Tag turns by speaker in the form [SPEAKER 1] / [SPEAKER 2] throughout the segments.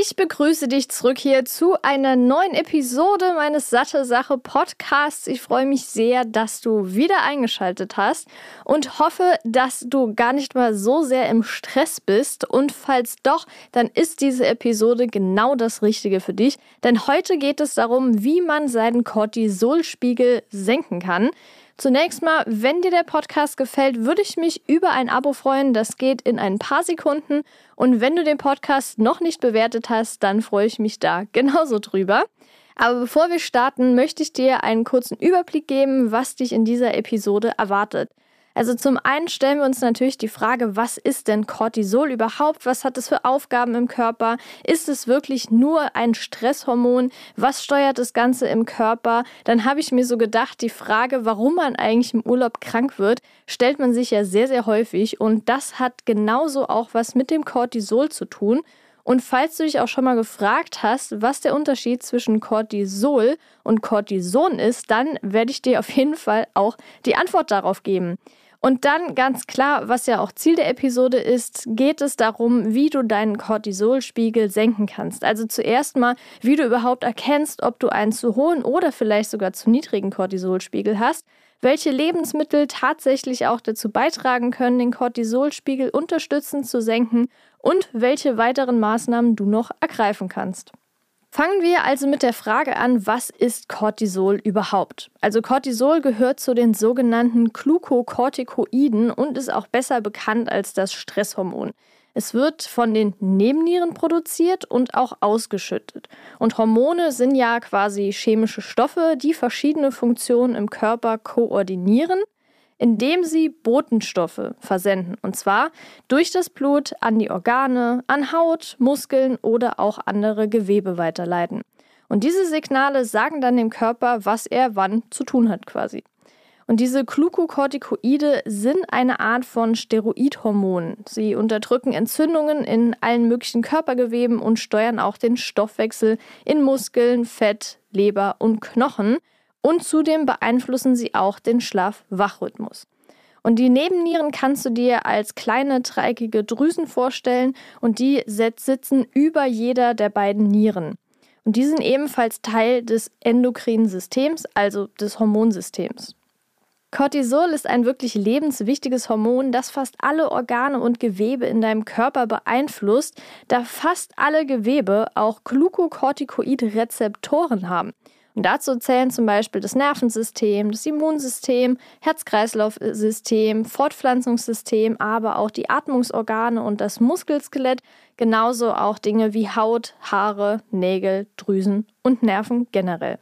[SPEAKER 1] Ich begrüße dich zurück hier zu einer neuen Episode meines Satte Sache Podcasts. Ich freue mich sehr, dass du wieder eingeschaltet hast und hoffe, dass du gar nicht mal so sehr im Stress bist. Und falls doch, dann ist diese Episode genau das Richtige für dich. Denn heute geht es darum, wie man seinen Cortisolspiegel senken kann. Zunächst mal, wenn dir der Podcast gefällt, würde ich mich über ein Abo freuen. Das geht in ein paar Sekunden. Und wenn du den Podcast noch nicht bewertet hast, dann freue ich mich da genauso drüber. Aber bevor wir starten, möchte ich dir einen kurzen Überblick geben, was dich in dieser Episode erwartet. Also zum einen stellen wir uns natürlich die Frage, was ist denn Cortisol überhaupt? Was hat es für Aufgaben im Körper? Ist es wirklich nur ein Stresshormon? Was steuert das Ganze im Körper? Dann habe ich mir so gedacht, die Frage, warum man eigentlich im Urlaub krank wird, stellt man sich ja sehr, sehr häufig. Und das hat genauso auch was mit dem Cortisol zu tun. Und falls du dich auch schon mal gefragt hast, was der Unterschied zwischen Cortisol und Cortison ist, dann werde ich dir auf jeden Fall auch die Antwort darauf geben. Und dann ganz klar, was ja auch Ziel der Episode ist, geht es darum, wie du deinen Cortisolspiegel senken kannst. Also zuerst mal, wie du überhaupt erkennst, ob du einen zu hohen oder vielleicht sogar zu niedrigen Cortisolspiegel hast, welche Lebensmittel tatsächlich auch dazu beitragen können, den Cortisolspiegel unterstützend zu senken und welche weiteren Maßnahmen du noch ergreifen kannst. Fangen wir also mit der Frage an, was ist Cortisol überhaupt? Also Cortisol gehört zu den sogenannten Glukokortikoiden und ist auch besser bekannt als das Stresshormon. Es wird von den Nebennieren produziert und auch ausgeschüttet. Und Hormone sind ja quasi chemische Stoffe, die verschiedene Funktionen im Körper koordinieren indem sie Botenstoffe versenden. Und zwar durch das Blut an die Organe, an Haut, Muskeln oder auch andere Gewebe weiterleiten. Und diese Signale sagen dann dem Körper, was er wann zu tun hat quasi. Und diese Glukokortikoide sind eine Art von Steroidhormonen. Sie unterdrücken Entzündungen in allen möglichen Körpergeweben und steuern auch den Stoffwechsel in Muskeln, Fett, Leber und Knochen und zudem beeinflussen sie auch den Schlaf-Wach-Rhythmus. Und die Nebennieren kannst du dir als kleine dreieckige Drüsen vorstellen und die sitzen über jeder der beiden Nieren. Und die sind ebenfalls Teil des endokrinen Systems, also des Hormonsystems. Cortisol ist ein wirklich lebenswichtiges Hormon, das fast alle Organe und Gewebe in deinem Körper beeinflusst, da fast alle Gewebe auch Glukokortikoid-Rezeptoren haben. Und dazu zählen zum Beispiel das Nervensystem, das Immunsystem, Herz-Kreislauf-System, Fortpflanzungssystem, aber auch die Atmungsorgane und das Muskelskelett, genauso auch Dinge wie Haut, Haare, Nägel, Drüsen und Nerven generell.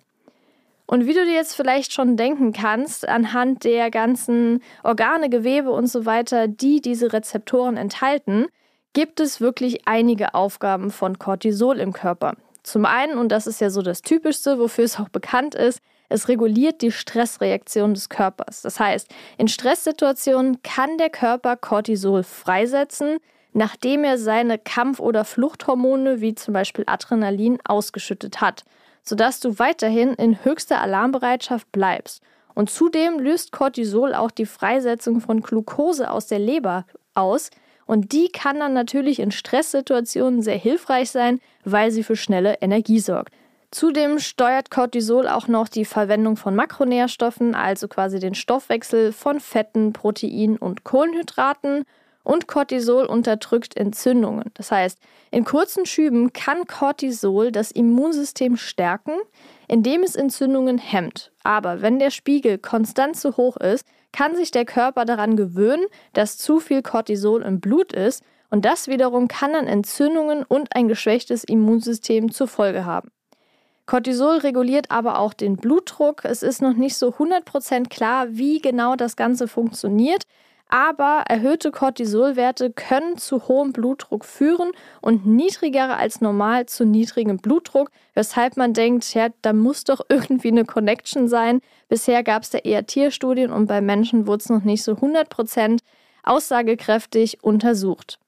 [SPEAKER 1] Und wie du dir jetzt vielleicht schon denken kannst, anhand der ganzen Organe, Gewebe und so weiter, die diese Rezeptoren enthalten, gibt es wirklich einige Aufgaben von Cortisol im Körper. Zum einen, und das ist ja so das Typischste, wofür es auch bekannt ist, es reguliert die Stressreaktion des Körpers. Das heißt, in Stresssituationen kann der Körper Cortisol freisetzen, nachdem er seine Kampf- oder Fluchthormone wie zum Beispiel Adrenalin ausgeschüttet hat, sodass du weiterhin in höchster Alarmbereitschaft bleibst. Und zudem löst Cortisol auch die Freisetzung von Glucose aus der Leber aus, und die kann dann natürlich in Stresssituationen sehr hilfreich sein, weil sie für schnelle Energie sorgt. Zudem steuert Cortisol auch noch die Verwendung von Makronährstoffen, also quasi den Stoffwechsel von Fetten, Proteinen und Kohlenhydraten. Und Cortisol unterdrückt Entzündungen. Das heißt, in kurzen Schüben kann Cortisol das Immunsystem stärken, indem es Entzündungen hemmt. Aber wenn der Spiegel konstant zu hoch ist, kann sich der Körper daran gewöhnen, dass zu viel Cortisol im Blut ist und das wiederum kann dann Entzündungen und ein geschwächtes Immunsystem zur Folge haben. Cortisol reguliert aber auch den Blutdruck. Es ist noch nicht so 100% klar, wie genau das Ganze funktioniert, aber erhöhte Cortisolwerte können zu hohem Blutdruck führen und niedrigere als normal zu niedrigem Blutdruck, weshalb man denkt, ja, da muss doch irgendwie eine Connection sein. Bisher gab es da eher Tierstudien und bei Menschen wurde es noch nicht so 100% aussagekräftig untersucht.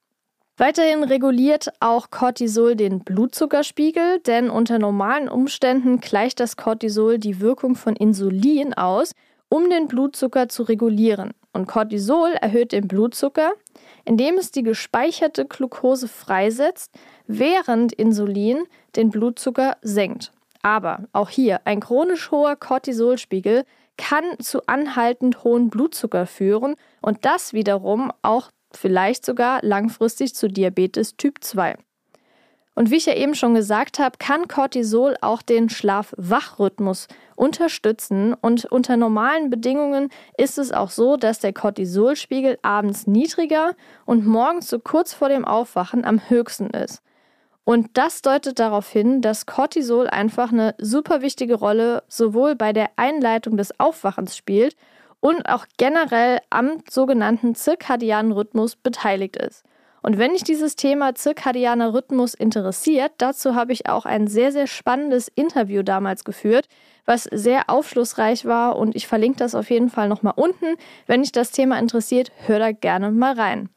[SPEAKER 1] Weiterhin reguliert auch Cortisol den Blutzuckerspiegel, denn unter normalen Umständen gleicht das Cortisol die Wirkung von Insulin aus, um den Blutzucker zu regulieren. Und Cortisol erhöht den Blutzucker, indem es die gespeicherte Glucose freisetzt, während Insulin den Blutzucker senkt. Aber auch hier, ein chronisch hoher Cortisolspiegel kann zu anhaltend hohen Blutzucker führen und das wiederum auch vielleicht sogar langfristig zu Diabetes Typ 2. Und wie ich ja eben schon gesagt habe, kann Cortisol auch den Schlaf-Wach-Rhythmus unterstützen. Und unter normalen Bedingungen ist es auch so, dass der Cortisolspiegel abends niedriger und morgens so kurz vor dem Aufwachen am höchsten ist. Und das deutet darauf hin, dass Cortisol einfach eine super wichtige Rolle sowohl bei der Einleitung des Aufwachens spielt und auch generell am sogenannten zirkadianen Rhythmus beteiligt ist. Und wenn dich dieses Thema zirkadianer Rhythmus interessiert, dazu habe ich auch ein sehr, sehr spannendes Interview damals geführt, was sehr aufschlussreich war und ich verlinke das auf jeden Fall nochmal unten. Wenn dich das Thema interessiert, hör da gerne mal rein.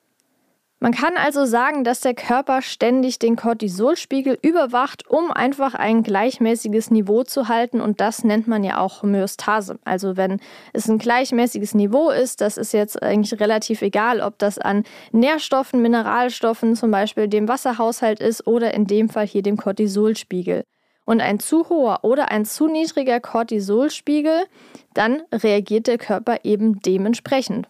[SPEAKER 1] Man kann also sagen, dass der Körper ständig den Cortisolspiegel überwacht, um einfach ein gleichmäßiges Niveau zu halten und das nennt man ja auch Homöostase. Also wenn es ein gleichmäßiges Niveau ist, das ist jetzt eigentlich relativ egal, ob das an Nährstoffen, Mineralstoffen, zum Beispiel dem Wasserhaushalt ist oder in dem Fall hier dem Cortisolspiegel. Und ein zu hoher oder ein zu niedriger Cortisolspiegel, dann reagiert der Körper eben dementsprechend.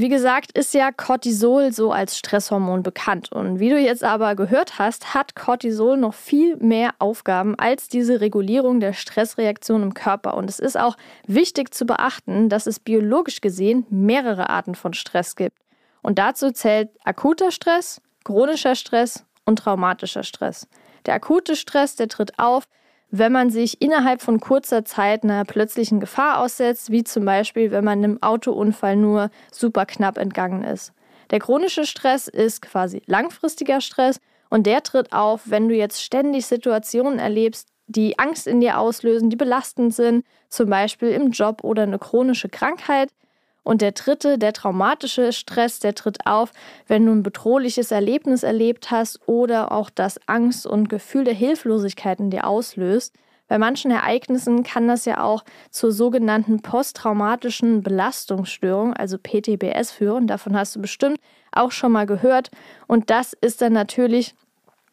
[SPEAKER 1] Wie gesagt, ist ja Cortisol so als Stresshormon bekannt. Und wie du jetzt aber gehört hast, hat Cortisol noch viel mehr Aufgaben als diese Regulierung der Stressreaktion im Körper. Und es ist auch wichtig zu beachten, dass es biologisch gesehen mehrere Arten von Stress gibt. Und dazu zählt akuter Stress, chronischer Stress und traumatischer Stress. Der akute Stress, der tritt auf, wenn man sich innerhalb von kurzer Zeit einer plötzlichen Gefahr aussetzt, wie zum Beispiel, wenn man einem Autounfall nur super knapp entgangen ist. Der chronische Stress ist quasi langfristiger Stress und der tritt auf, wenn du jetzt ständig Situationen erlebst, die Angst in dir auslösen, die belastend sind, zum Beispiel im Job oder eine chronische Krankheit. Und der dritte, der traumatische Stress, der tritt auf, wenn du ein bedrohliches Erlebnis erlebt hast oder auch das Angst und Gefühl der Hilflosigkeit in dir auslöst. Bei manchen Ereignissen kann das ja auch zur sogenannten posttraumatischen Belastungsstörung, also PTBS, führen. Davon hast du bestimmt auch schon mal gehört. Und das ist dann natürlich,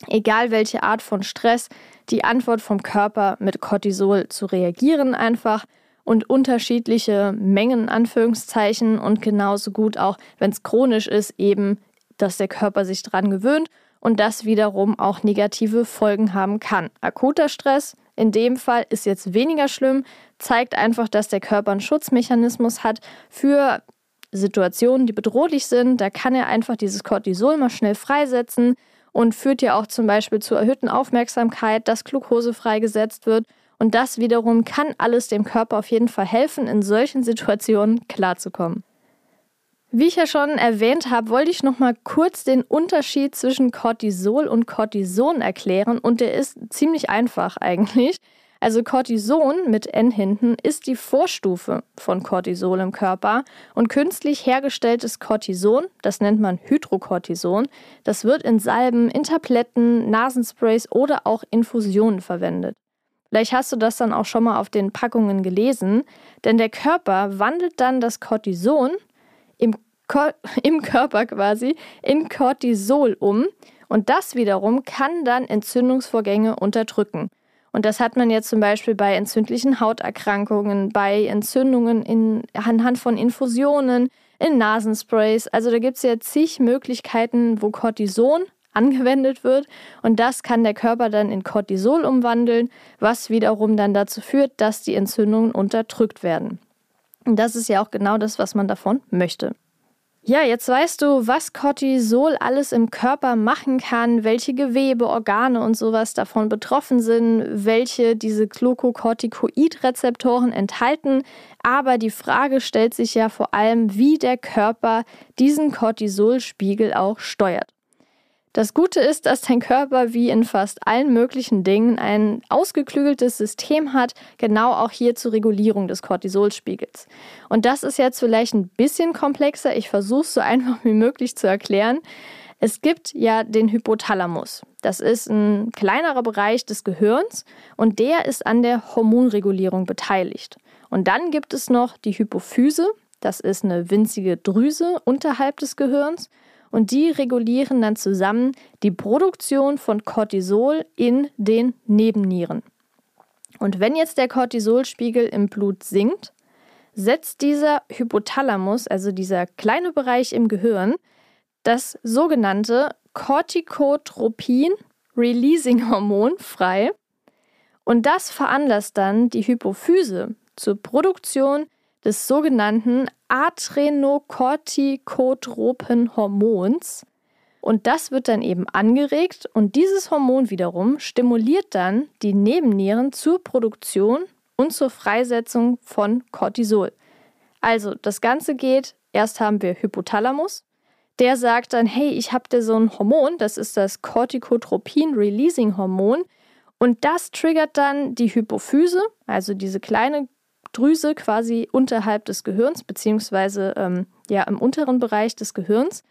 [SPEAKER 1] egal welche Art von Stress, die Antwort vom Körper mit Cortisol zu reagieren einfach und unterschiedliche Mengen, Anführungszeichen, und genauso gut auch, wenn es chronisch ist, eben, dass der Körper sich dran gewöhnt und das wiederum auch negative Folgen haben kann. Akuter Stress in dem Fall ist jetzt weniger schlimm, zeigt einfach, dass der Körper einen Schutzmechanismus hat für Situationen, die bedrohlich sind. Da kann er einfach dieses Cortisol mal schnell freisetzen und führt ja auch zum Beispiel zur erhöhten Aufmerksamkeit, dass Glucose freigesetzt wird und das wiederum kann alles dem Körper auf jeden Fall helfen, in solchen Situationen klarzukommen. Wie ich ja schon erwähnt habe, wollte ich noch mal kurz den Unterschied zwischen Cortisol und Cortison erklären und der ist ziemlich einfach eigentlich. Also Cortison mit N hinten ist die Vorstufe von Cortisol im Körper und künstlich hergestelltes Cortison, das nennt man Hydrocortison, das wird in Salben, in Tabletten, Nasensprays oder auch Infusionen verwendet. Vielleicht hast du das dann auch schon mal auf den Packungen gelesen, denn der Körper wandelt dann das Cortison im, Ko im Körper quasi in Cortisol um und das wiederum kann dann Entzündungsvorgänge unterdrücken. Und das hat man jetzt zum Beispiel bei entzündlichen Hauterkrankungen, bei Entzündungen in, anhand von Infusionen, in Nasensprays. Also da gibt es ja zig Möglichkeiten, wo Cortison angewendet wird. Und das kann der Körper dann in Cortisol umwandeln, was wiederum dann dazu führt, dass die Entzündungen unterdrückt werden. Und das ist ja auch genau das, was man davon möchte. Ja, jetzt weißt du, was Cortisol alles im Körper machen kann, welche Gewebe, Organe und sowas davon betroffen sind, welche diese Glucocorticoid-Rezeptoren enthalten. Aber die Frage stellt sich ja vor allem, wie der Körper diesen Cortisolspiegel auch steuert. Das Gute ist, dass dein Körper wie in fast allen möglichen Dingen ein ausgeklügeltes System hat, genau auch hier zur Regulierung des Cortisolspiegels. Und das ist jetzt vielleicht ein bisschen komplexer. Ich versuche es so einfach wie möglich zu erklären. Es gibt ja den Hypothalamus. Das ist ein kleinerer Bereich des Gehirns und der ist an der Hormonregulierung beteiligt. Und dann gibt es noch die Hypophyse. Das ist eine winzige Drüse unterhalb des Gehirns und die regulieren dann zusammen die Produktion von Cortisol in den Nebennieren. Und wenn jetzt der Cortisolspiegel im Blut sinkt, setzt dieser Hypothalamus, also dieser kleine Bereich im Gehirn, das sogenannte Corticotropin-Releasing-Hormon frei. Und das veranlasst dann die Hypophyse zur Produktion des sogenannten adrenokortikotropen Hormons. Und das wird dann eben angeregt und dieses Hormon wiederum stimuliert dann die Nebennieren zur Produktion und zur Freisetzung von Cortisol. Also das Ganze geht, erst haben wir Hypothalamus, der sagt dann, hey, ich habe da so ein Hormon, das ist das Corticotropin-Releasing-Hormon und das triggert dann die Hypophyse, also diese kleine Drüse quasi unterhalb des Gehirns, beziehungsweise ähm, ja im unteren Bereich des Gehirns.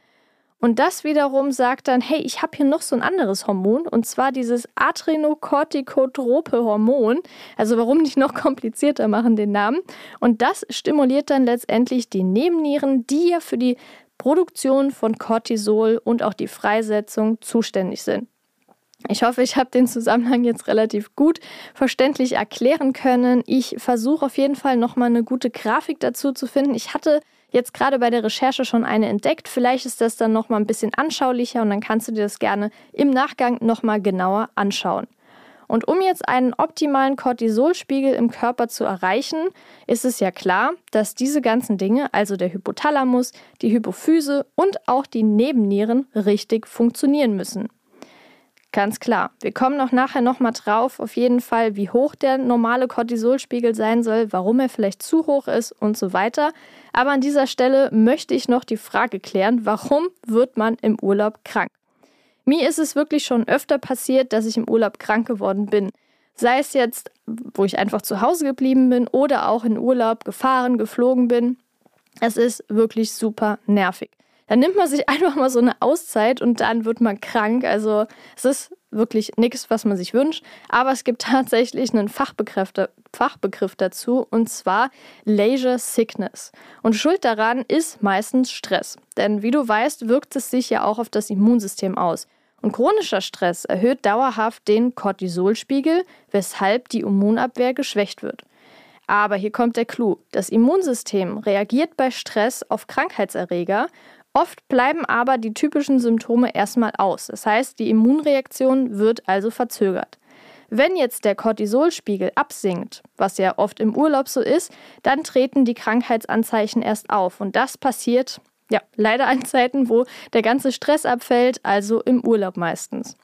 [SPEAKER 1] Und das wiederum sagt dann, hey, ich habe hier noch so ein anderes Hormon, und zwar dieses Adrenokortikotrope Hormon. Also warum nicht noch komplizierter machen den Namen? Und das stimuliert dann letztendlich die Nebennieren, die ja für die Produktion von Cortisol und auch die Freisetzung zuständig sind. Ich hoffe, ich habe den Zusammenhang jetzt relativ gut verständlich erklären können. Ich versuche auf jeden Fall nochmal eine gute Grafik dazu zu finden. Ich hatte jetzt gerade bei der Recherche schon eine entdeckt. Vielleicht ist das dann nochmal ein bisschen anschaulicher und dann kannst du dir das gerne im Nachgang nochmal genauer anschauen. Und um jetzt einen optimalen Cortisolspiegel im Körper zu erreichen, ist es ja klar, dass diese ganzen Dinge, also der Hypothalamus, die Hypophyse und auch die Nebennieren, richtig funktionieren müssen. Ganz klar. Wir kommen noch nachher nochmal drauf, auf jeden Fall, wie hoch der normale Cortisolspiegel sein soll, warum er vielleicht zu hoch ist und so weiter. Aber an dieser Stelle möchte ich noch die Frage klären, warum wird man im Urlaub krank? Mir ist es wirklich schon öfter passiert, dass ich im Urlaub krank geworden bin. Sei es jetzt, wo ich einfach zu Hause geblieben bin oder auch in Urlaub gefahren, geflogen bin. Es ist wirklich super nervig. Dann nimmt man sich einfach mal so eine Auszeit und dann wird man krank. Also es ist wirklich nichts, was man sich wünscht. Aber es gibt tatsächlich einen Fachbegriff, Fachbegriff dazu und zwar Leisure Sickness. Und Schuld daran ist meistens Stress. Denn wie du weißt, wirkt es sich ja auch auf das Immunsystem aus. Und chronischer Stress erhöht dauerhaft den Cortisolspiegel, weshalb die Immunabwehr geschwächt wird. Aber hier kommt der Clou. Das Immunsystem reagiert bei Stress auf Krankheitserreger Oft bleiben aber die typischen Symptome erstmal aus. Das heißt, die Immunreaktion wird also verzögert. Wenn jetzt der Cortisolspiegel absinkt, was ja oft im Urlaub so ist, dann treten die Krankheitsanzeichen erst auf. Und das passiert ja leider an Zeiten, wo der ganze Stress abfällt, also im Urlaub meistens.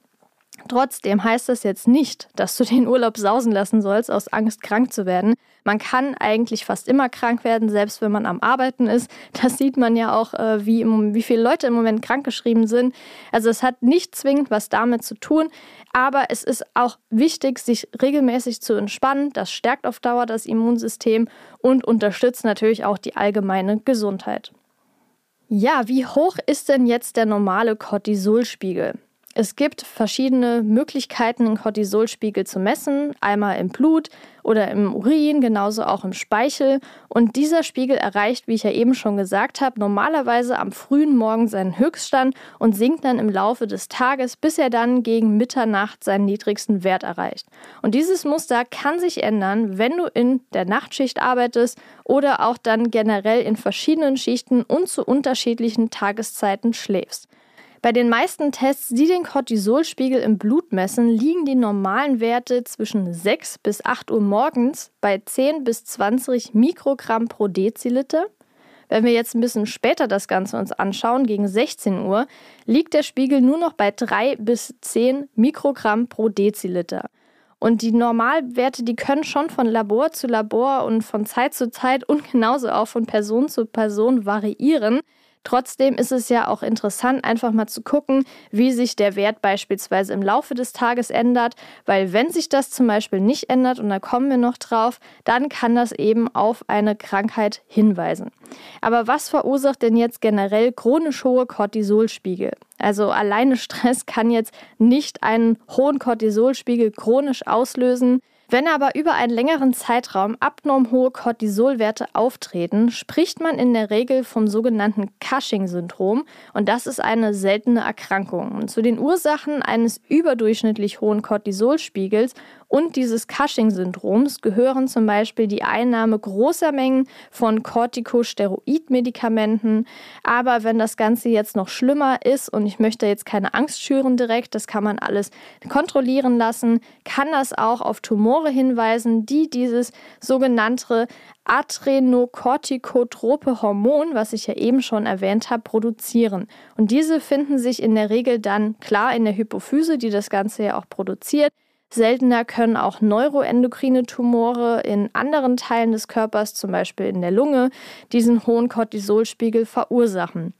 [SPEAKER 1] Trotzdem heißt das jetzt nicht, dass du den Urlaub sausen lassen sollst, aus Angst krank zu werden. Man kann eigentlich fast immer krank werden, selbst wenn man am Arbeiten ist. Das sieht man ja auch, äh, wie, wie viele Leute im Moment krankgeschrieben sind. Also es hat nicht zwingend was damit zu tun, aber es ist auch wichtig, sich regelmäßig zu entspannen. Das stärkt auf Dauer das Immunsystem und unterstützt natürlich auch die allgemeine Gesundheit. Ja, wie hoch ist denn jetzt der normale Cortisolspiegel? Es gibt verschiedene Möglichkeiten, den Cortisolspiegel zu messen. Einmal im Blut oder im Urin, genauso auch im Speichel. Und dieser Spiegel erreicht, wie ich ja eben schon gesagt habe, normalerweise am frühen Morgen seinen Höchststand und sinkt dann im Laufe des Tages, bis er dann gegen Mitternacht seinen niedrigsten Wert erreicht. Und dieses Muster kann sich ändern, wenn du in der Nachtschicht arbeitest oder auch dann generell in verschiedenen Schichten und zu unterschiedlichen Tageszeiten schläfst. Bei den meisten Tests, die den Cortisolspiegel im Blut messen, liegen die normalen Werte zwischen 6 bis 8 Uhr morgens bei 10 bis 20 Mikrogramm pro Deziliter. Wenn wir jetzt ein bisschen später das Ganze uns anschauen, gegen 16 Uhr, liegt der Spiegel nur noch bei 3 bis 10 Mikrogramm pro Deziliter. Und die Normalwerte, die können schon von Labor zu Labor und von Zeit zu Zeit und genauso auch von Person zu Person variieren. Trotzdem ist es ja auch interessant, einfach mal zu gucken, wie sich der Wert beispielsweise im Laufe des Tages ändert, weil wenn sich das zum Beispiel nicht ändert, und da kommen wir noch drauf, dann kann das eben auf eine Krankheit hinweisen. Aber was verursacht denn jetzt generell chronisch hohe Cortisolspiegel? Also alleine Stress kann jetzt nicht einen hohen Cortisolspiegel chronisch auslösen. Wenn aber über einen längeren Zeitraum abnorm hohe Cortisolwerte auftreten, spricht man in der Regel vom sogenannten Cushing-Syndrom und das ist eine seltene Erkrankung. Zu den Ursachen eines überdurchschnittlich hohen Cortisolspiegels und dieses Cushing-Syndroms gehören zum Beispiel die Einnahme großer Mengen von Corticosteroid-Medikamenten. Aber wenn das Ganze jetzt noch schlimmer ist und ich möchte jetzt keine Angst schüren direkt, das kann man alles kontrollieren lassen, kann das auch auf Tumore hinweisen, die dieses sogenannte adrenokortikotrope Hormon, was ich ja eben schon erwähnt habe, produzieren. Und diese finden sich in der Regel dann klar in der Hypophyse, die das Ganze ja auch produziert. Seltener können auch neuroendokrine Tumore in anderen Teilen des Körpers, zum Beispiel in der Lunge, diesen hohen Cortisolspiegel verursachen.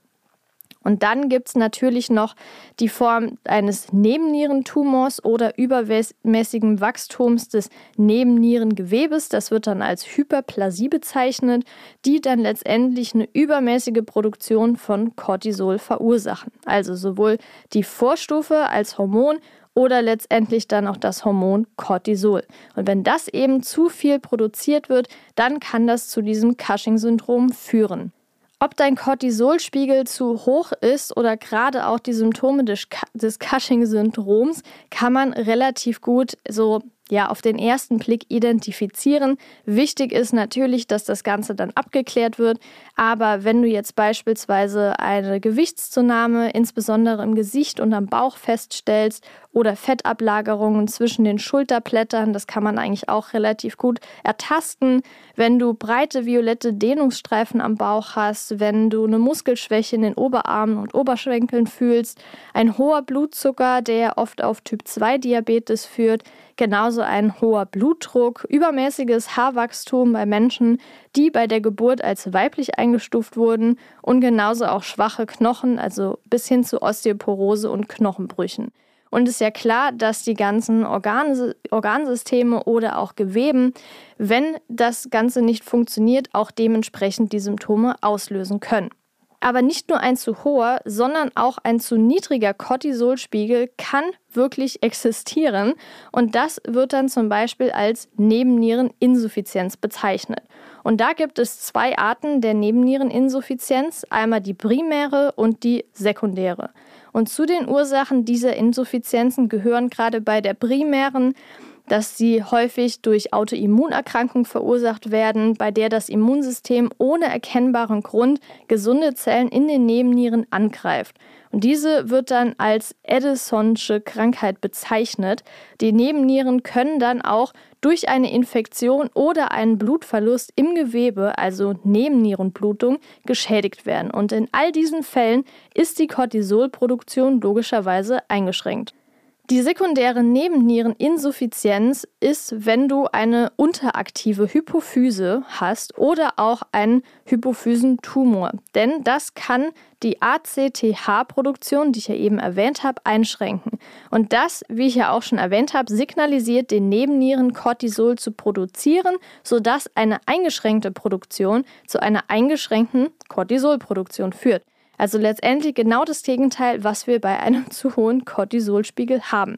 [SPEAKER 1] Und dann gibt es natürlich noch die Form eines Nebennierentumors oder übermäßigen Wachstums des Nebennierengewebes. Das wird dann als Hyperplasie bezeichnet, die dann letztendlich eine übermäßige Produktion von Cortisol verursachen. Also sowohl die Vorstufe als Hormon oder letztendlich dann auch das Hormon Cortisol. Und wenn das eben zu viel produziert wird, dann kann das zu diesem Cushing-Syndrom führen. Ob dein Cortisolspiegel zu hoch ist oder gerade auch die Symptome des, Cushing-Syndroms, kann man relativ gut so ja auf den ersten Blick identifizieren. Wichtig ist natürlich, dass das Ganze dann abgeklärt wird. Aber wenn du jetzt beispielsweise eine Gewichtszunahme, insbesondere im Gesicht und am Bauch feststellst oder Fettablagerungen zwischen den Schulterblättern, das kann man eigentlich auch relativ gut ertasten. Wenn du breite violette Dehnungsstreifen am Bauch hast, wenn du eine Muskelschwäche in den Oberarmen und Oberschenkeln fühlst, ein hoher Blutzucker, der oft auf Typ 2 Diabetes führt, genauso ein hoher Blutdruck, übermäßiges Haarwachstum bei Menschen, die bei der Geburt als weiblich eingestuft wurden und genauso auch schwache Knochen, also bis hin zu Osteoporose und Knochenbrüchen. Und es ist ja klar, dass die ganzen Organ Organsysteme oder auch Geweben, wenn das Ganze nicht funktioniert, auch dementsprechend die Symptome auslösen können. Aber nicht nur ein zu hoher, sondern auch ein zu niedriger Cortisolspiegel kann wirklich existieren. Und das wird dann zum Beispiel als Nebenniereninsuffizienz bezeichnet. Und da gibt es zwei Arten der Nebenniereninsuffizienz, einmal die primäre und die sekundäre. Und zu den Ursachen dieser Insuffizienzen gehören gerade bei der primären dass sie häufig durch Autoimmunerkrankungen verursacht werden, bei der das Immunsystem ohne erkennbaren Grund gesunde Zellen in den Nebennieren angreift. Und diese wird dann als Addisonsche Krankheit bezeichnet. Die Nebennieren können dann auch durch eine Infektion oder einen Blutverlust im Gewebe, also Nebennierenblutung, geschädigt werden. Und in all diesen Fällen ist die Cortisolproduktion logischerweise eingeschränkt. Die sekundäre Nebenniereninsuffizienz ist, wenn du eine unteraktive Hypophyse hast oder auch einen Hypophysentumor. Denn das kann die ACTH-Produktion, die ich ja eben erwähnt habe, einschränken. Und das, wie ich ja auch schon erwähnt habe, signalisiert den Nebennieren Cortisol zu produzieren, sodass eine eingeschränkte Produktion zu einer eingeschränkten Cortisolproduktion führt. Also letztendlich genau das Gegenteil, was wir bei einem zu hohen Cortisolspiegel haben.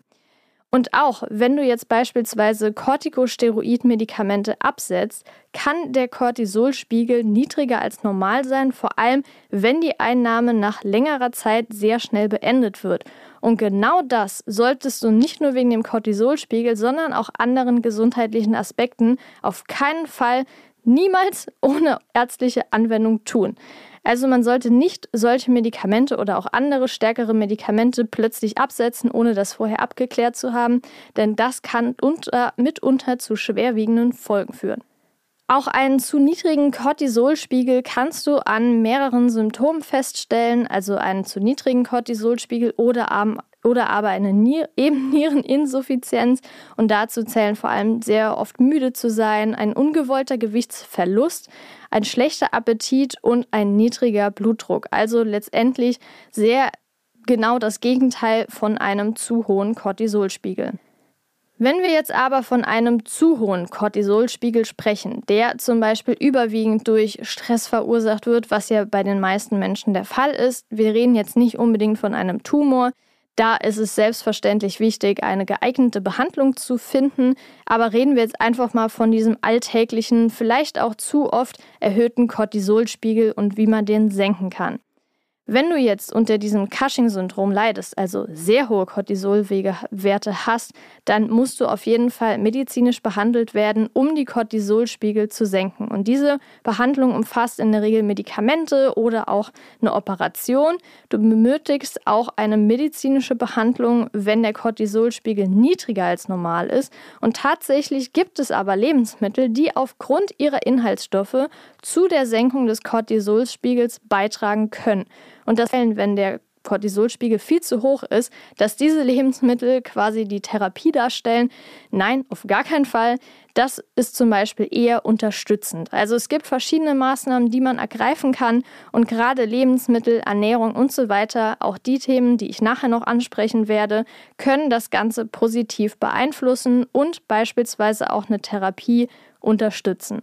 [SPEAKER 1] Und auch wenn du jetzt beispielsweise Corticosteroid-Medikamente absetzt, kann der Cortisolspiegel niedriger als normal sein, vor allem wenn die Einnahme nach längerer Zeit sehr schnell beendet wird. Und genau das solltest du nicht nur wegen dem Cortisolspiegel, sondern auch anderen gesundheitlichen Aspekten auf keinen Fall niemals ohne ärztliche Anwendung tun. Also man sollte nicht solche Medikamente oder auch andere stärkere Medikamente plötzlich absetzen, ohne das vorher abgeklärt zu haben, denn das kann unter, mitunter zu schwerwiegenden Folgen führen. Auch einen zu niedrigen Cortisolspiegel kannst du an mehreren Symptomen feststellen, also einen zu niedrigen Cortisolspiegel oder, oder aber eine Nier eben Niereninsuffizienz. Und dazu zählen vor allem sehr oft müde zu sein, ein ungewollter Gewichtsverlust, ein schlechter Appetit und ein niedriger Blutdruck. Also letztendlich sehr genau das Gegenteil von einem zu hohen Cortisolspiegel. Wenn wir jetzt aber von einem zu hohen Cortisolspiegel sprechen, der zum Beispiel überwiegend durch Stress verursacht wird, was ja bei den meisten Menschen der Fall ist, wir reden jetzt nicht unbedingt von einem Tumor, da ist es selbstverständlich wichtig, eine geeignete Behandlung zu finden, aber reden wir jetzt einfach mal von diesem alltäglichen, vielleicht auch zu oft erhöhten Cortisolspiegel und wie man den senken kann. Wenn du jetzt unter diesem Cushing-Syndrom leidest, also sehr hohe Cortisolwerte hast, dann musst du auf jeden Fall medizinisch behandelt werden, um die Cortisolspiegel zu senken. Und diese Behandlung umfasst in der Regel Medikamente oder auch eine Operation. Du benötigst auch eine medizinische Behandlung, wenn der Cortisolspiegel niedriger als normal ist. Und tatsächlich gibt es aber Lebensmittel, die aufgrund ihrer Inhaltsstoffe zu der Senkung des Cortisolspiegels beitragen können. Und das, wenn der Cortisolspiegel viel zu hoch ist, dass diese Lebensmittel quasi die Therapie darstellen. Nein, auf gar keinen Fall. Das ist zum Beispiel eher unterstützend. Also es gibt verschiedene Maßnahmen, die man ergreifen kann und gerade Lebensmittel, Ernährung und so weiter, auch die Themen, die ich nachher noch ansprechen werde, können das Ganze positiv beeinflussen und beispielsweise auch eine Therapie unterstützen.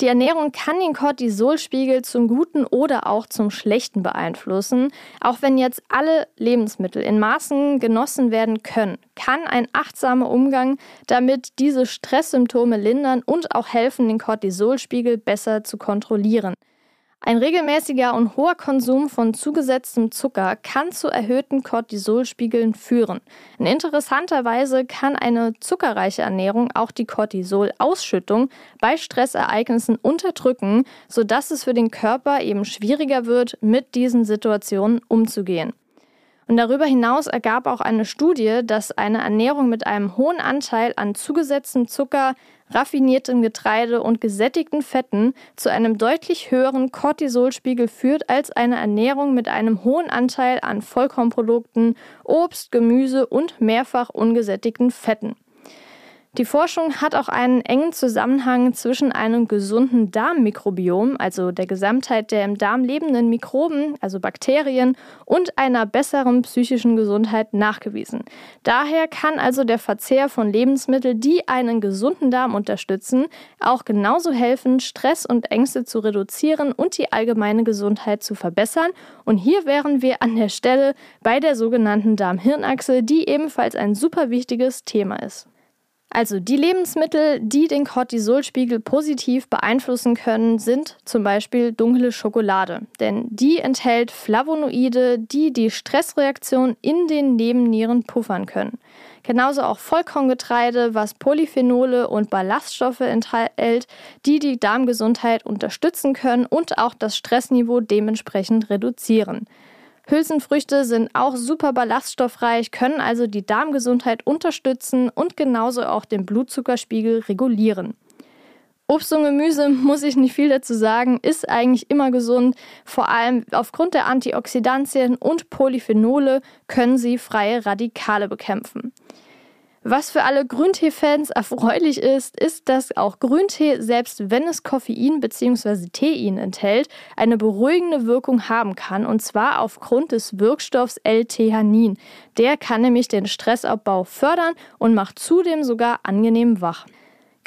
[SPEAKER 1] Die Ernährung kann den Cortisolspiegel zum Guten oder auch zum Schlechten beeinflussen. Auch wenn jetzt alle Lebensmittel in Maßen genossen werden können, kann ein achtsamer Umgang damit diese Stresssymptome lindern und auch helfen, den Cortisolspiegel besser zu kontrollieren. Ein regelmäßiger und hoher Konsum von zugesetztem Zucker kann zu erhöhten Cortisolspiegeln führen. In interessanter Weise kann eine zuckerreiche Ernährung auch die Cortisolausschüttung bei Stressereignissen unterdrücken, sodass es für den Körper eben schwieriger wird, mit diesen Situationen umzugehen. Und darüber hinaus ergab auch eine Studie, dass eine Ernährung mit einem hohen Anteil an zugesetztem Zucker, raffiniertem Getreide und gesättigten Fetten zu einem deutlich höheren Cortisolspiegel führt als eine Ernährung mit einem hohen Anteil an Vollkornprodukten, Obst, Gemüse und mehrfach ungesättigten Fetten. Die Forschung hat auch einen engen Zusammenhang zwischen einem gesunden Darmmikrobiom, also der Gesamtheit der im Darm lebenden Mikroben, also Bakterien, und einer besseren psychischen Gesundheit nachgewiesen. Daher kann also der Verzehr von Lebensmitteln, die einen gesunden Darm unterstützen, auch genauso helfen, Stress und Ängste zu reduzieren und die allgemeine Gesundheit zu verbessern. Und hier wären wir an der Stelle bei der sogenannten Darm-Hirn-Achse, die ebenfalls ein super wichtiges Thema ist. Also die Lebensmittel, die den Cortisolspiegel positiv beeinflussen können, sind zum Beispiel dunkle Schokolade. Denn die enthält Flavonoide, die die Stressreaktion in den Nebennieren puffern können. Genauso auch Vollkorngetreide, was Polyphenole und Ballaststoffe enthält, die die Darmgesundheit unterstützen können und auch das Stressniveau dementsprechend reduzieren. Hülsenfrüchte sind auch super ballaststoffreich, können also die Darmgesundheit unterstützen und genauso auch den Blutzuckerspiegel regulieren. Obst und Gemüse, muss ich nicht viel dazu sagen, ist eigentlich immer gesund. Vor allem aufgrund der Antioxidantien und Polyphenole können sie freie Radikale bekämpfen. Was für alle Grüntee-Fans erfreulich ist, ist, dass auch Grüntee, selbst wenn es Koffein bzw. Tein enthält, eine beruhigende Wirkung haben kann, und zwar aufgrund des Wirkstoffs L-Theanin. Der kann nämlich den Stressabbau fördern und macht zudem sogar angenehm wach.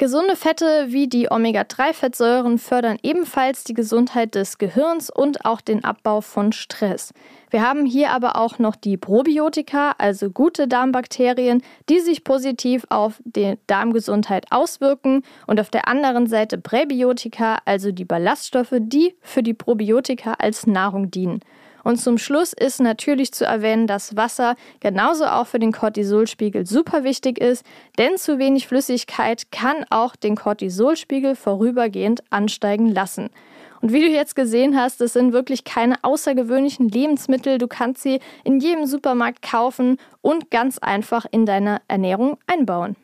[SPEAKER 1] Gesunde Fette wie die Omega-3-Fettsäuren fördern ebenfalls die Gesundheit des Gehirns und auch den Abbau von Stress. Wir haben hier aber auch noch die Probiotika, also gute Darmbakterien, die sich positiv auf die Darmgesundheit auswirken und auf der anderen Seite Präbiotika, also die Ballaststoffe, die für die Probiotika als Nahrung dienen. Und zum Schluss ist natürlich zu erwähnen, dass Wasser genauso auch für den Cortisolspiegel super wichtig ist, denn zu wenig Flüssigkeit kann auch den Cortisolspiegel vorübergehend ansteigen lassen. Und wie du jetzt gesehen hast, das sind wirklich keine außergewöhnlichen Lebensmittel. Du kannst sie in jedem Supermarkt kaufen und ganz einfach in deine Ernährung einbauen.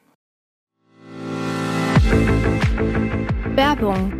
[SPEAKER 1] Werbung.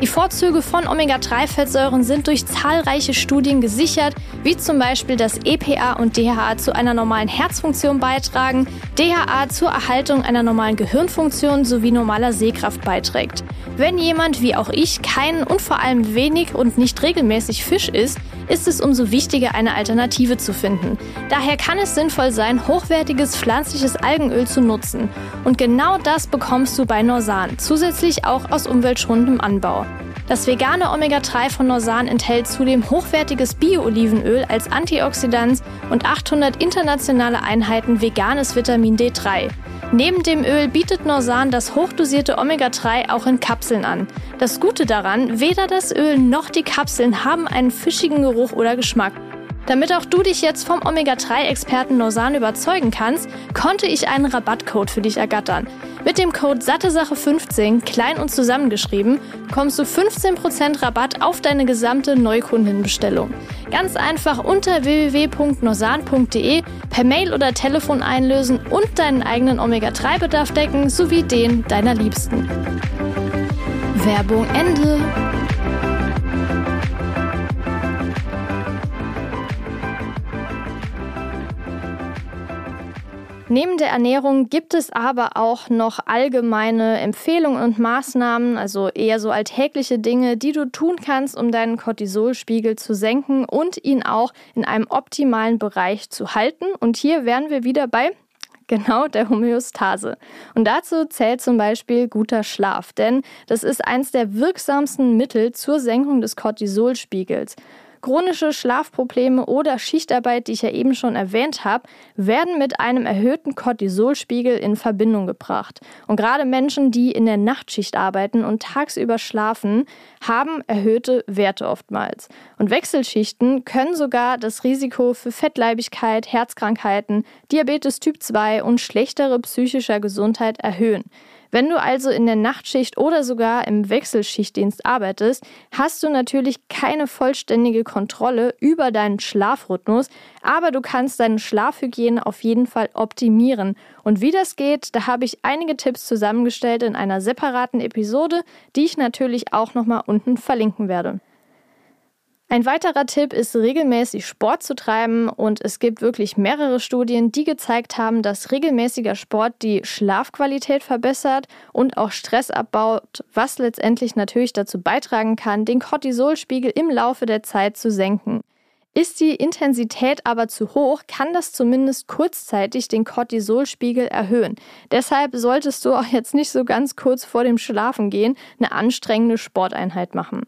[SPEAKER 1] Die Vorzüge von Omega-3-Fettsäuren sind durch zahlreiche Studien gesichert, wie zum Beispiel, dass EPA und DHA zu einer normalen Herzfunktion beitragen, DHA zur Erhaltung einer normalen Gehirnfunktion sowie normaler Sehkraft beiträgt. Wenn jemand wie auch ich keinen und vor allem wenig und nicht regelmäßig Fisch isst, ist es umso wichtiger, eine Alternative zu finden. Daher kann es sinnvoll sein, hochwertiges pflanzliches Algenöl zu nutzen. Und genau das bekommst du bei Norsan, zusätzlich auch aus umweltschonendem Anbau. Das vegane Omega-3 von Norsan enthält zudem hochwertiges Bio-Olivenöl als Antioxidant und 800 internationale Einheiten veganes Vitamin D3. Neben dem Öl bietet Norsan das hochdosierte Omega-3 auch in Kapseln an. Das Gute daran, weder das Öl noch die Kapseln haben einen fischigen Geruch oder Geschmack. Damit auch du dich jetzt vom Omega-3-Experten Norsan überzeugen kannst, konnte ich einen Rabattcode für dich ergattern. Mit dem Code SatteSache15, klein und zusammengeschrieben, bekommst du 15% Rabatt auf deine gesamte Neukundenbestellung. Ganz einfach unter www.norsan.de per Mail oder Telefon einlösen und deinen eigenen Omega-3-Bedarf decken sowie den deiner Liebsten. Werbung Ende. Neben der Ernährung gibt es aber auch noch allgemeine Empfehlungen und Maßnahmen, also eher so alltägliche Dinge, die du tun kannst, um deinen Cortisolspiegel zu senken und ihn auch in einem optimalen Bereich zu halten. Und hier wären wir wieder bei Genau, der Homöostase. Und dazu zählt zum Beispiel guter Schlaf, denn das ist eines der wirksamsten Mittel zur Senkung des Cortisolspiegels. Chronische Schlafprobleme oder Schichtarbeit, die ich ja eben schon erwähnt habe, werden mit einem erhöhten Cortisolspiegel in Verbindung gebracht. Und gerade Menschen, die in der Nachtschicht arbeiten und tagsüber schlafen, haben erhöhte Werte oftmals. Und Wechselschichten können sogar das Risiko für Fettleibigkeit, Herzkrankheiten, Diabetes Typ 2 und schlechtere psychischer Gesundheit erhöhen. Wenn du also in der Nachtschicht oder sogar im Wechselschichtdienst arbeitest, hast du natürlich keine vollständige Kontrolle über deinen Schlafrhythmus, aber du kannst deine Schlafhygiene auf jeden Fall optimieren. Und wie das geht, da habe ich einige Tipps zusammengestellt in einer separaten Episode, die ich natürlich auch nochmal unten verlinken werde. Ein weiterer Tipp ist, regelmäßig Sport zu treiben und es gibt wirklich mehrere Studien, die gezeigt haben, dass regelmäßiger Sport die Schlafqualität verbessert und auch Stress abbaut, was letztendlich natürlich dazu beitragen kann, den Cortisolspiegel im Laufe der Zeit zu senken. Ist die Intensität aber zu hoch, kann das zumindest kurzzeitig den Cortisolspiegel erhöhen. Deshalb solltest du auch jetzt nicht so ganz kurz vor dem Schlafengehen eine anstrengende Sporteinheit machen.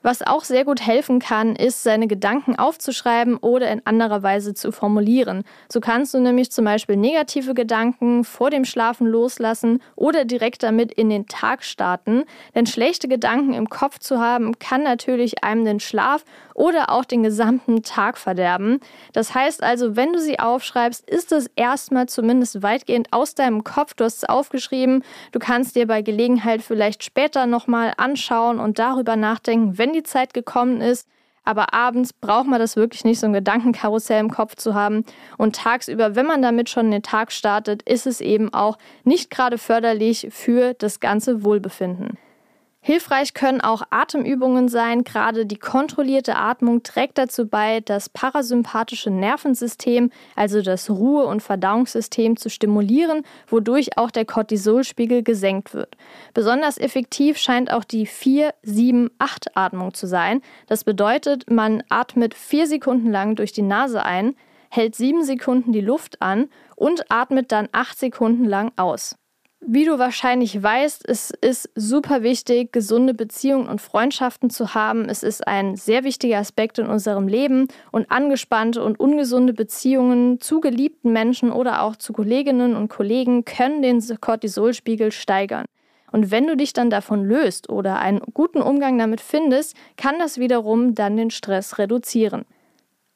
[SPEAKER 1] Was auch sehr gut helfen kann, ist, seine Gedanken aufzuschreiben oder in anderer Weise zu formulieren. So kannst du nämlich zum Beispiel negative Gedanken vor dem Schlafen loslassen oder direkt damit in den Tag starten. Denn schlechte Gedanken im Kopf zu haben, kann natürlich einem den Schlaf oder auch den gesamten Tag verderben. Das heißt also, wenn du sie aufschreibst, ist es erstmal zumindest weitgehend aus deinem Kopf. Du hast es aufgeschrieben. Du kannst dir bei Gelegenheit vielleicht später nochmal anschauen und darüber nachdenken, wenn die Zeit gekommen ist. Aber abends braucht man das wirklich nicht, so ein Gedankenkarussell im Kopf zu haben. Und tagsüber, wenn man damit schon den Tag startet, ist es eben auch nicht gerade förderlich für das ganze Wohlbefinden. Hilfreich können auch Atemübungen sein. Gerade die kontrollierte Atmung trägt dazu bei, das parasympathische Nervensystem, also das Ruhe- und Verdauungssystem, zu stimulieren, wodurch auch der Cortisolspiegel gesenkt wird. Besonders effektiv scheint auch die 4-7-8-Atmung zu sein. Das bedeutet, man atmet vier Sekunden lang durch die Nase ein, hält sieben Sekunden die Luft an und atmet dann acht Sekunden lang aus. Wie du wahrscheinlich weißt, es ist super wichtig, gesunde Beziehungen und Freundschaften zu haben. Es ist ein sehr wichtiger Aspekt in unserem Leben und angespannte und ungesunde Beziehungen zu geliebten Menschen oder auch zu Kolleginnen und Kollegen können den Cortisolspiegel steigern. Und wenn du dich dann davon löst oder einen guten Umgang damit findest, kann das wiederum dann den Stress reduzieren.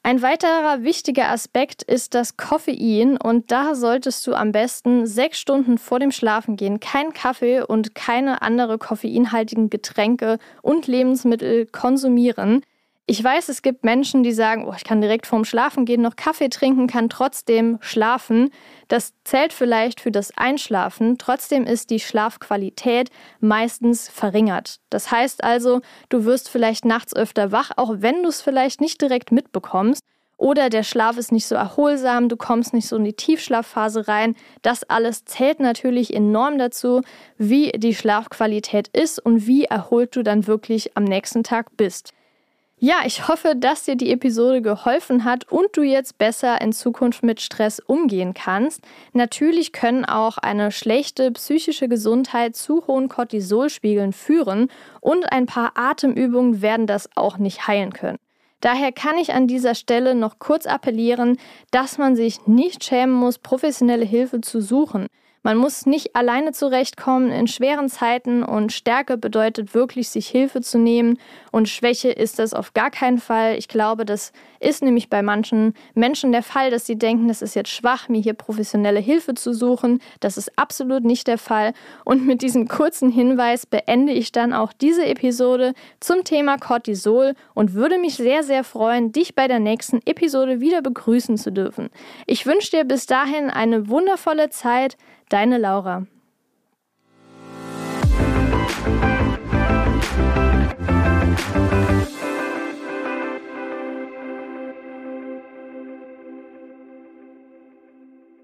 [SPEAKER 1] Ein weiterer wichtiger Aspekt ist das Koffein und da solltest du am besten sechs Stunden vor dem Schlafengehen keinen Kaffee und keine andere koffeinhaltigen Getränke und Lebensmittel konsumieren. Ich weiß, es gibt Menschen, die sagen, oh, ich kann direkt vorm Schlafengehen noch Kaffee trinken, kann trotzdem schlafen. Das zählt vielleicht für das Einschlafen, trotzdem ist die Schlafqualität meistens verringert. Das heißt also, du wirst vielleicht nachts öfter wach, auch wenn du es vielleicht nicht direkt mitbekommst. Oder der Schlaf ist nicht so erholsam, du kommst nicht so in die Tiefschlafphase rein. Das alles zählt natürlich enorm dazu, wie die Schlafqualität ist und wie erholt du dann wirklich am nächsten Tag bist. Ja, ich hoffe, dass dir die Episode geholfen hat und du jetzt besser in Zukunft mit Stress umgehen kannst. Natürlich können auch eine schlechte psychische Gesundheit zu hohen Cortisolspiegeln führen und ein paar Atemübungen werden das auch nicht heilen können. Daher kann ich an dieser Stelle noch kurz appellieren, dass man sich nicht schämen muss, professionelle Hilfe zu suchen. Man muss nicht alleine zurechtkommen in schweren Zeiten und Stärke bedeutet wirklich, sich Hilfe zu nehmen und Schwäche ist das auf gar keinen Fall. Ich glaube, das ist nämlich bei manchen Menschen der Fall, dass sie denken, es ist jetzt schwach, mir hier professionelle Hilfe zu suchen. Das ist absolut nicht der Fall. Und mit diesem kurzen Hinweis beende ich dann auch diese Episode zum Thema Cortisol und würde mich sehr, sehr freuen, dich bei der nächsten Episode wieder begrüßen zu dürfen. Ich wünsche dir bis dahin eine wundervolle Zeit. Deine Laura.